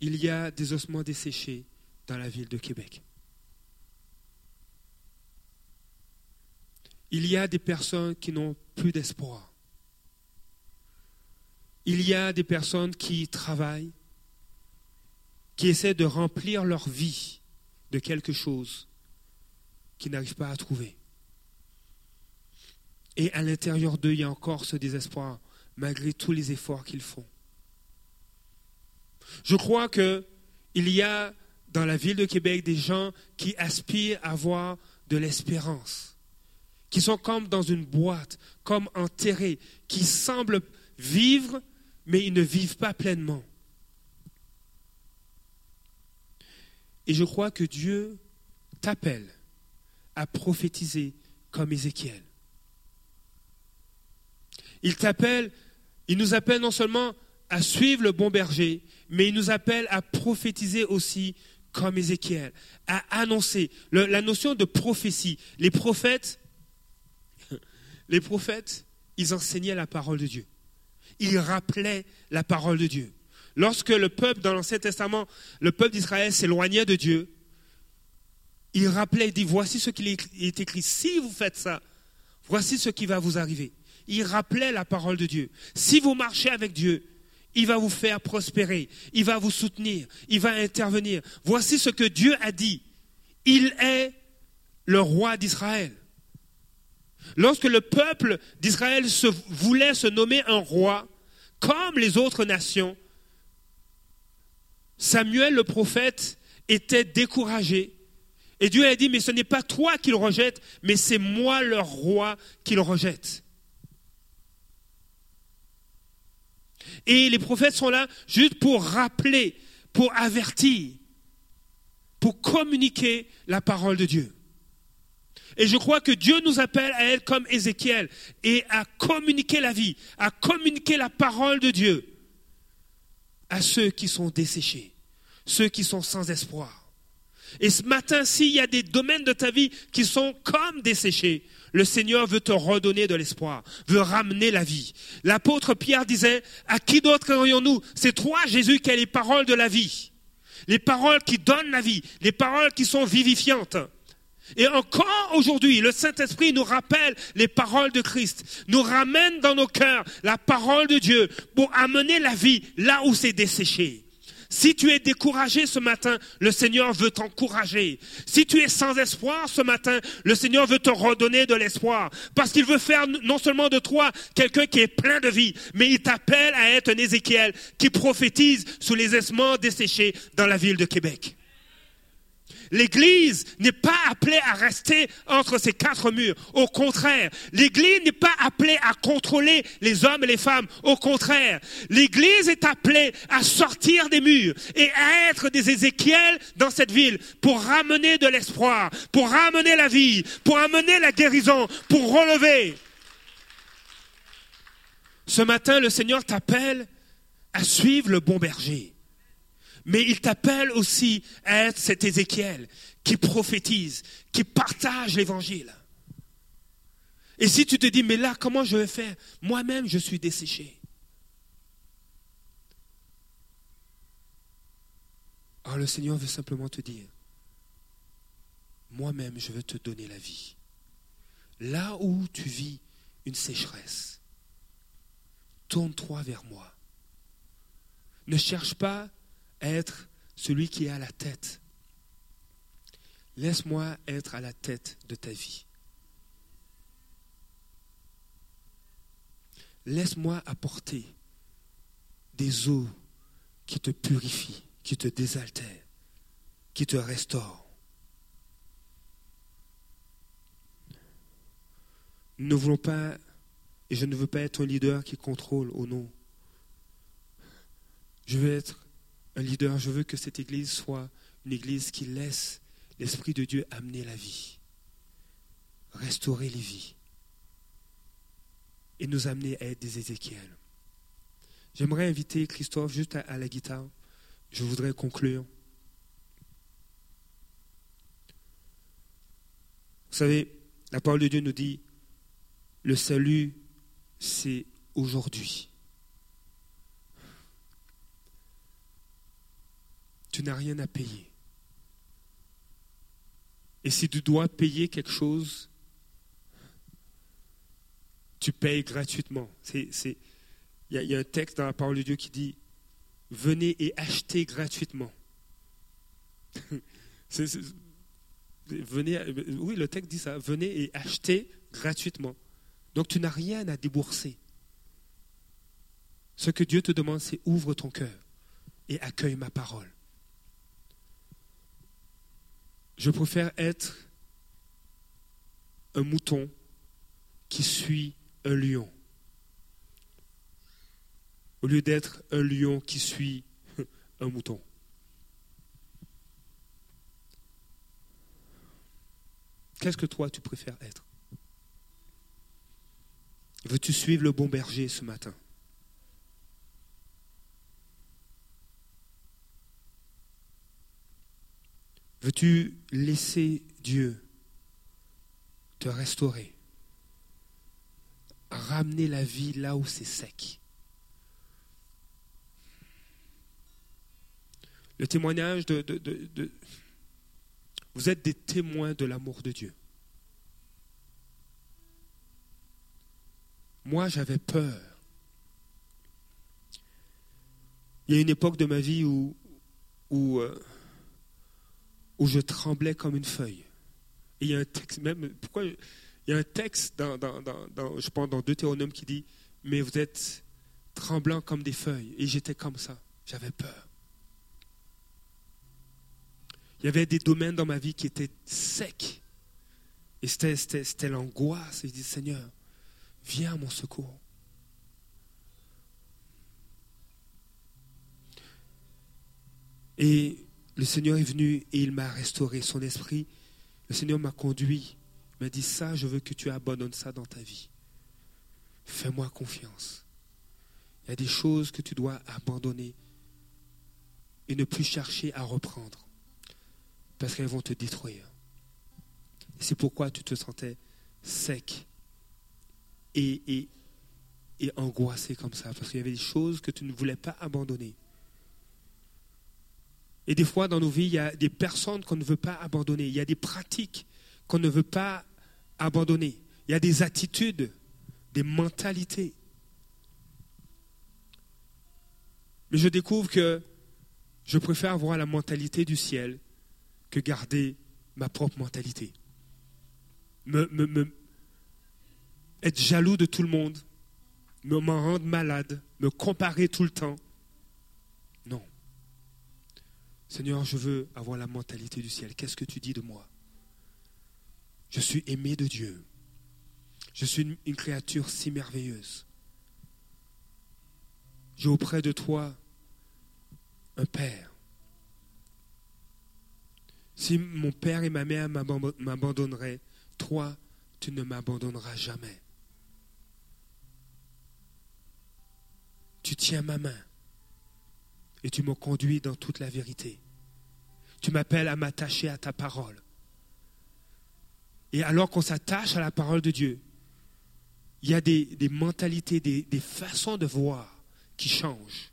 il y a des ossements desséchés dans la ville de Québec. Il y a des personnes qui n'ont plus d'espoir. Il y a des personnes qui travaillent, qui essaient de remplir leur vie de quelque chose qu'ils n'arrivent pas à trouver. Et à l'intérieur d'eux, il y a encore ce désespoir, malgré tous les efforts qu'ils font. Je crois qu'il y a dans la ville de Québec des gens qui aspirent à avoir de l'espérance, qui sont comme dans une boîte, comme enterrés, qui semblent vivre, mais ils ne vivent pas pleinement. Et je crois que Dieu t'appelle à prophétiser comme Ézéchiel. Il t'appelle, il nous appelle non seulement à suivre le bon berger, mais il nous appelle à prophétiser aussi comme Ézéchiel, à annoncer la notion de prophétie. Les prophètes, les prophètes, ils enseignaient la parole de Dieu. Ils rappelaient la parole de Dieu. Lorsque le peuple, dans l'Ancien Testament, le peuple d'Israël s'éloignait de Dieu, il rappelait, il dit, voici ce qui est écrit. Si vous faites ça, voici ce qui va vous arriver. Il rappelait la parole de Dieu. Si vous marchez avec Dieu, il va vous faire prospérer, il va vous soutenir, il va intervenir. Voici ce que Dieu a dit. Il est le roi d'Israël. Lorsque le peuple d'Israël voulait se nommer un roi, comme les autres nations, Samuel le prophète était découragé. Et Dieu a dit, mais ce n'est pas toi qu'il rejette, mais c'est moi leur roi qu'il rejette. Et les prophètes sont là juste pour rappeler, pour avertir, pour communiquer la parole de Dieu. Et je crois que Dieu nous appelle à être comme Ézéchiel et à communiquer la vie, à communiquer la parole de Dieu à ceux qui sont desséchés, ceux qui sont sans espoir. Et ce matin, s'il y a des domaines de ta vie qui sont comme desséchés, le Seigneur veut te redonner de l'espoir, veut ramener la vie. L'apôtre Pierre disait, à qui d'autre aurions-nous C'est toi, Jésus, qui as les paroles de la vie. Les paroles qui donnent la vie, les paroles qui sont vivifiantes. Et encore aujourd'hui, le Saint-Esprit nous rappelle les paroles de Christ, nous ramène dans nos cœurs la parole de Dieu pour amener la vie là où c'est desséché. Si tu es découragé ce matin, le Seigneur veut t'encourager. Si tu es sans espoir ce matin, le Seigneur veut te redonner de l'espoir. Parce qu'il veut faire non seulement de toi quelqu'un qui est plein de vie, mais il t'appelle à être un Ézéchiel qui prophétise sous les essements desséchés dans la ville de Québec. L'Église n'est pas appelée à rester entre ces quatre murs. Au contraire, l'Église n'est pas appelée à contrôler les hommes et les femmes. Au contraire, l'Église est appelée à sortir des murs et à être des Ézéchiel dans cette ville pour ramener de l'espoir, pour ramener la vie, pour amener la guérison, pour relever. Ce matin, le Seigneur t'appelle à suivre le bon berger. Mais il t'appelle aussi à être cet Ézéchiel qui prophétise, qui partage l'évangile. Et si tu te dis, mais là, comment je vais faire? Moi-même, je suis desséché. Alors le Seigneur veut simplement te dire, moi-même, je veux te donner la vie. Là où tu vis une sécheresse, tourne-toi vers moi. Ne cherche pas être celui qui est à la tête. Laisse-moi être à la tête de ta vie. Laisse-moi apporter des eaux qui te purifient, qui te désaltèrent, qui te restaurent. Nous ne voulons pas, et je ne veux pas être un leader qui contrôle au nom. Je veux être un leader, je veux que cette église soit une église qui laisse l'Esprit de Dieu amener la vie, restaurer les vies et nous amener à être des Ézéchiel. J'aimerais inviter Christophe juste à, la guitare. Je voudrais conclure. Vous savez, la parole de Dieu nous dit, le salut, c'est aujourd'hui. Tu n'as rien à payer. Et si tu dois payer quelque chose, tu payes gratuitement. Il y, a un texte dans la parole de Dieu qui dit Venez et achetez gratuitement. oui, le texte dit ça venez et achetez gratuitement. Donc tu n'as rien à débourser. Ce que Dieu te demande, c'est ouvre ton cœur et accueille ma parole. Je préfère être un mouton qui suit un lion, au lieu d'être un lion qui suit un mouton. Qu'est-ce que toi tu préfères être? Veux-tu suivre le bon berger ce matin? Veux-tu laisser Dieu te restaurer? Ramener la vie là où c'est sec Le témoignage de, Vous êtes des témoins de l'amour de Dieu. Moi, j'avais peur. Il y a une époque de ma vie où, où euh, où je tremblais comme une feuille. Et il y a un texte, même, pourquoi Il y a un texte dans, dans, dans, je pense, dans Deutéronome qui dit Mais vous êtes tremblants comme des feuilles. Et j'étais comme ça. J'avais peur. Il y avait des domaines dans ma vie qui étaient secs. Et c'était l'angoisse. Et je dis Seigneur, viens à mon secours. Et le Seigneur est venu et il m'a restauré son esprit. Le Seigneur m'a conduit. M'a dit ça, je veux que tu abandonnes ça dans ta vie. Fais-moi confiance. Il y a des choses que tu dois abandonner et ne plus chercher à reprendre parce qu'elles vont te détruire. c'est pourquoi tu te sentais sec et, et, et angoissé comme ça, parce qu'il y avait des choses que tu ne voulais pas abandonner. Et des fois, dans nos vies, il y a des personnes qu'on ne veut pas abandonner. Il y a des pratiques qu'on ne veut pas abandonner. Il y a des attitudes, des mentalités. Mais je découvre que je préfère avoir la mentalité du ciel que garder ma propre mentalité. Me, me, être jaloux de tout le monde, me rendre malade, me comparer tout le temps. Seigneur, je veux avoir la mentalité du ciel. Qu'est-ce que tu dis de moi? Je suis aimé de Dieu. Je suis une, créature si merveilleuse. J'ai auprès de toi un Père. Si mon père et ma mère m'abandon- m'abandonneraient, toi, tu ne m'abandonneras jamais. Tu tiens ma main et tu me conduis dans toute la vérité. Tu m'appelles à m'attacher à ta parole. Et alors qu'on s'attache à la parole de Dieu, il y a des, des mentalités, des, des façons de voir qui changent.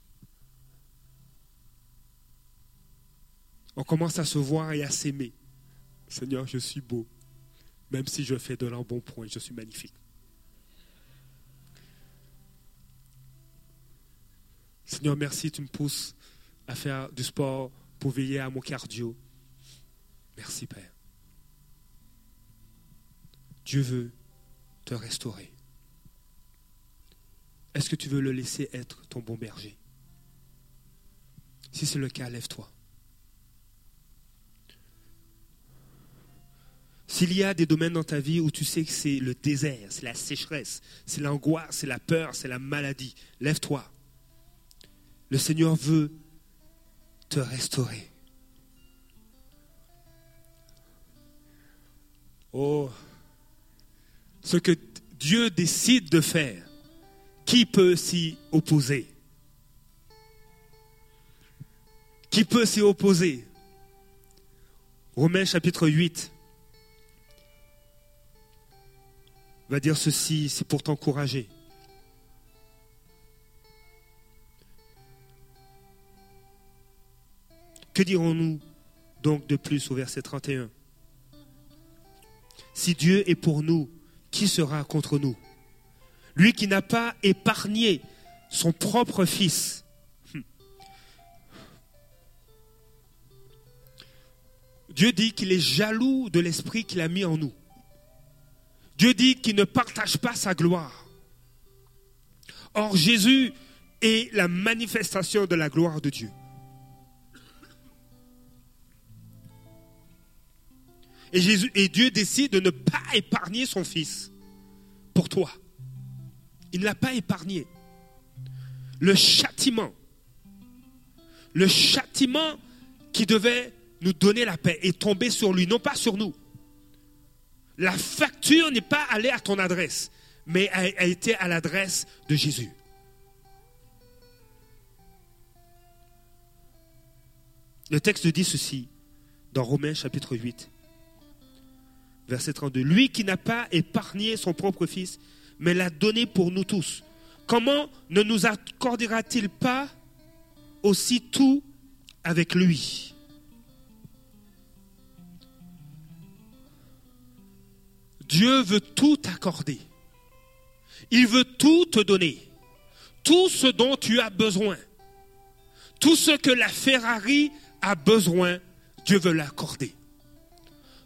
On commence à se voir et à s'aimer. Seigneur, je suis beau. Même si je fais de l'embonpoint, je suis magnifique. Seigneur, merci, tu me pousses à faire du sport pour veiller à mon cardio. Merci, Père. Dieu veut te restaurer. Est-ce que tu veux le laisser être ton bon berger? Si c'est le cas, lève-toi. S'il y a des domaines dans ta vie où tu sais que c'est le désert, c'est la sécheresse, c'est l'angoisse, c'est la peur, c'est la maladie, lève-toi. Le Seigneur veut te restaurer. Oh, ce que Dieu décide de faire, qui peut s'y opposer? Qui peut s'y opposer? Romains chapitre 8 va dire ceci, c'est pour t'encourager. Que dirons-nous donc de plus au verset 31 Si Dieu est pour nous, qui sera contre nous? Lui qui n'a pas épargné son propre fils. Hum. Dieu dit qu'il est jaloux de l'esprit qu'il a mis en nous. Dieu dit qu'il ne partage pas sa gloire. Or, Jésus est la manifestation de la gloire de Dieu. Et, Dieu décide de ne pas épargner son Fils pour toi. Il ne l'a pas épargné. Le châtiment, le châtiment qui devait nous donner la paix est tombé sur lui, non pas sur nous. La facture n'est pas allée à ton adresse, mais a été à l'adresse de Jésus. Le texte dit ceci dans Romains chapitre 8, verset 32. Lui qui n'a pas épargné son propre Fils, mais l'a donné pour nous tous, comment ne nous accordera-t-il pas aussi tout avec lui? Dieu veut tout accorder. Il veut tout te donner. Tout ce dont tu as besoin. Tout ce que la Ferrari a besoin, Dieu veut l'accorder.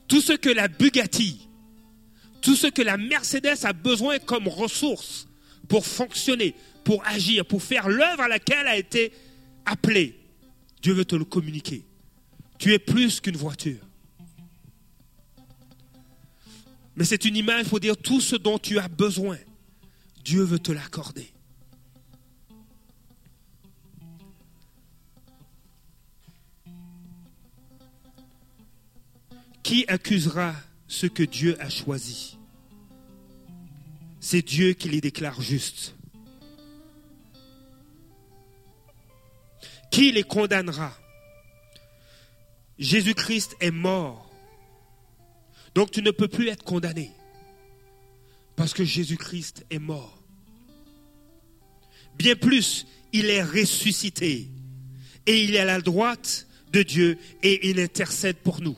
Tout ce que la Bugatti, tout ce que la Mercedes a besoin comme ressources pour fonctionner, pour agir, pour faire l'œuvre à laquelle a été appelée, Dieu veut te le communiquer. Tu es plus qu'une voiture. Mais c'est une image pour dire tout ce dont tu as besoin. Dieu veut te l'accorder. Qui accusera ce que Dieu a choisi? C'est Dieu qui les déclare justes. Qui les condamnera? Jésus-Christ est mort. Donc tu ne peux plus être condamné. Parce que Jésus-Christ est mort. Bien plus, il est ressuscité. Et il est à la droite de Dieu et il intercède pour nous.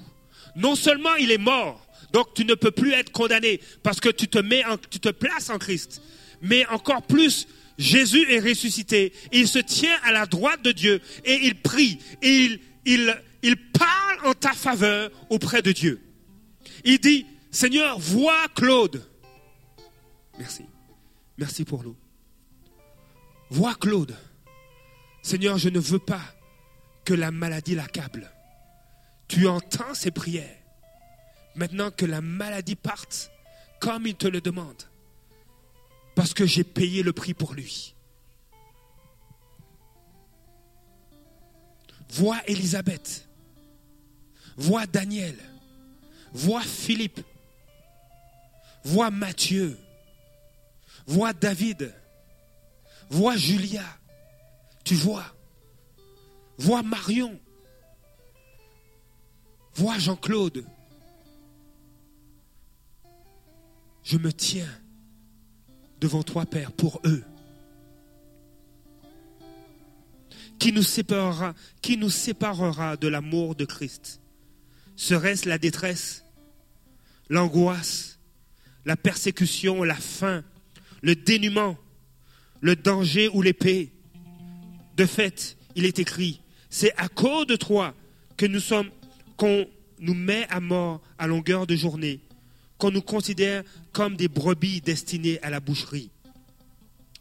Non seulement il est mort, donc tu ne peux plus être condamné parce que tu te mets en, tu te places en Christ. Mais encore plus, Jésus est ressuscité. Il se tient à la droite de Dieu et il prie et il, il, il parle en ta faveur auprès de Dieu. Il dit, Seigneur, vois Claude. Merci. Merci pour l'eau. Vois Claude. Seigneur, je ne veux pas que la maladie l'accable. Tu entends ses prières. Maintenant que la maladie parte, comme il te le demande. Parce que j'ai payé le prix pour lui. Vois Élisabeth. Vois Daniel. Vois Philippe. Vois Matthieu. Vois David. Vois Julia. Tu vois. Vois Marion. Vois Jean-Claude. Je me tiens devant toi, Père, pour eux. Qui nous séparera, qui nous séparera de l'amour de Christ? Serait-ce la détresse, l'angoisse, la persécution, la faim, le dénuement, le danger ou l'épée? De fait, il est écrit, c'est à cause de toi que nous sommes, qu'on nous met à mort à longueur de journée, qu'on nous considère comme des brebis destinées à la boucherie.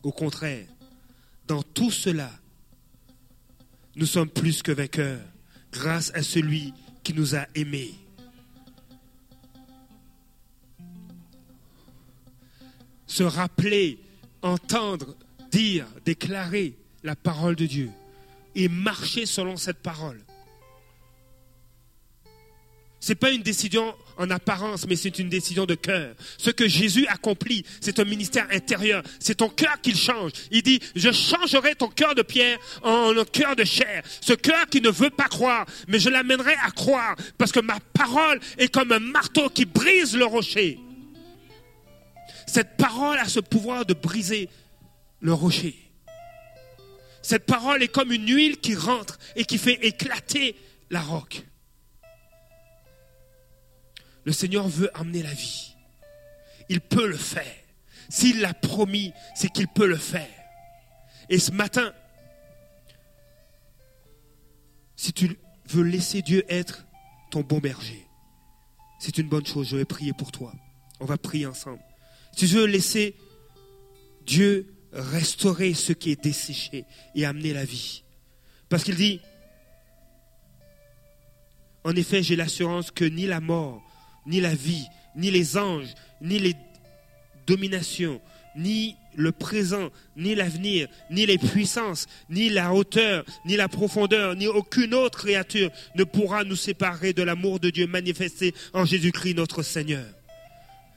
Au contraire, dans tout cela, nous sommes plus que vainqueurs grâce à celui qui nous a aimés. Se rappeler, entendre, dire, déclarer la parole de Dieu et marcher selon cette parole. Ce n'est pas une décision en apparence, mais c'est une décision de cœur. Ce que Jésus accomplit, c'est un ministère intérieur. C'est ton cœur qu'il change. Il dit, je changerai ton cœur de pierre en un cœur de chair. Ce cœur qui ne veut pas croire, mais je l'amènerai à croire, parce que ma parole est comme un marteau qui brise le rocher. Cette parole a ce pouvoir de briser le rocher. Cette parole est comme une huile qui rentre et qui fait éclater la roque. Le Seigneur veut amener la vie. Il peut le faire. S'il l'a promis, c'est qu'il peut le faire. Et ce matin, si tu veux laisser Dieu être ton bon berger, c'est une bonne chose. Je vais prier pour toi. On va prier ensemble. Si tu veux laisser Dieu restaurer ce qui est desséché et amener la vie. Parce qu'il dit, en effet, j'ai l'assurance que ni la mort, ni la vie, ni les anges, ni les dominations, ni le présent, ni l'avenir, ni les puissances, ni la hauteur, ni la profondeur, ni aucune autre créature ne pourra nous séparer de l'amour de Dieu manifesté en Jésus-Christ notre Seigneur.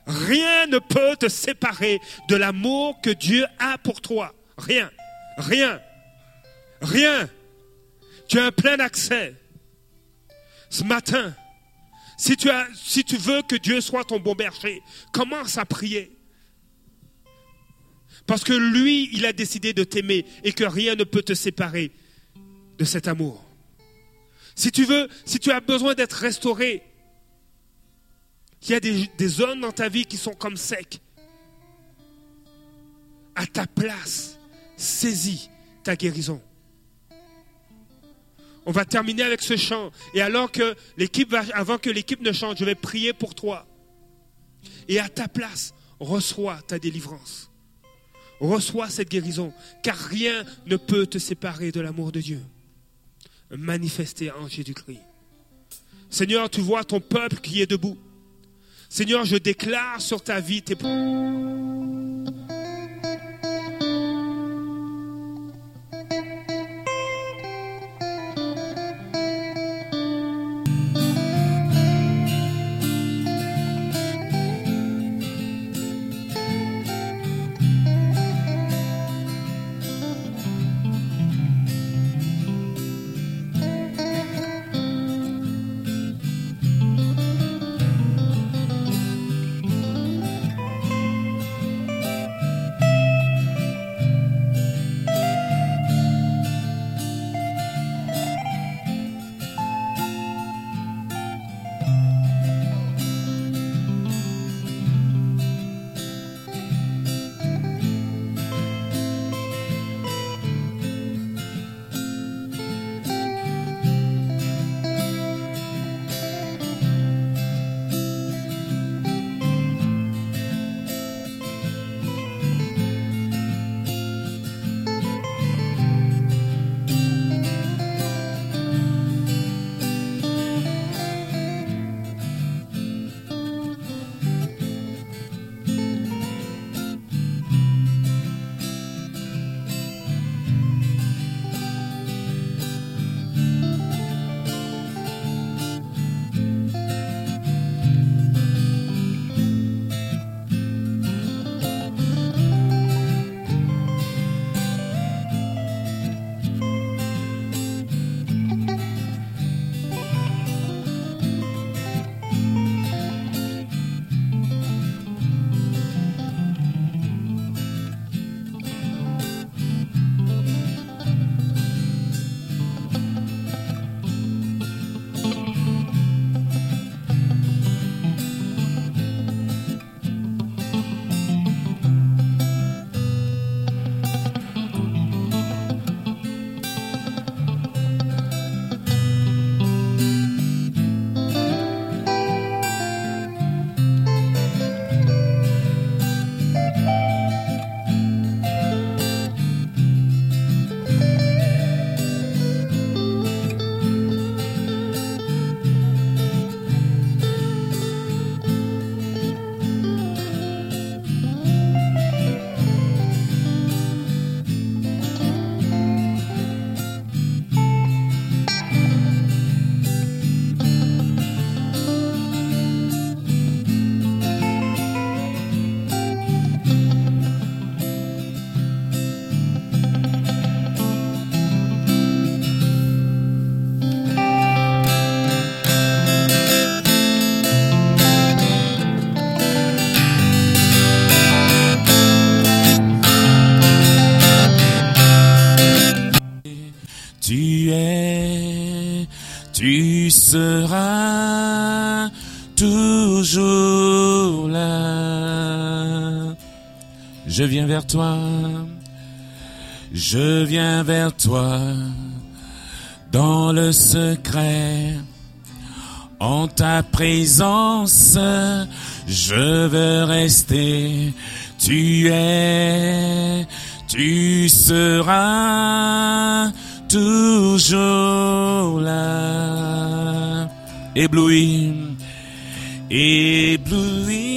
Rien ne peut te séparer de l'amour que Dieu a pour toi. Rien. Rien. Rien. Tu as un plein accès. Ce matin, si tu, veux que Dieu soit ton bon berger, commence à prier. Parce que lui, il a décidé de t'aimer et que rien ne peut te séparer de cet amour. Si tu veux, si tu as besoin d'être restauré, qu'il y a des, des, zones dans ta vie qui sont comme secs, à ta place, saisis ta guérison. On va terminer avec ce chant. Et alors que l'équipe va, avant que l'équipe ne chante, je vais prier pour toi. Et à ta place, reçois ta délivrance. Reçois cette guérison. Car rien ne peut te séparer de l'amour de Dieu. Manifesté en Jésus-Christ. Seigneur, tu vois ton peuple qui est debout. Seigneur, je déclare sur ta vie tes... Je viens vers toi, je viens vers toi dans le secret. En ta présence, je veux rester. Tu es, tu seras toujours là. Ébloui, ébloui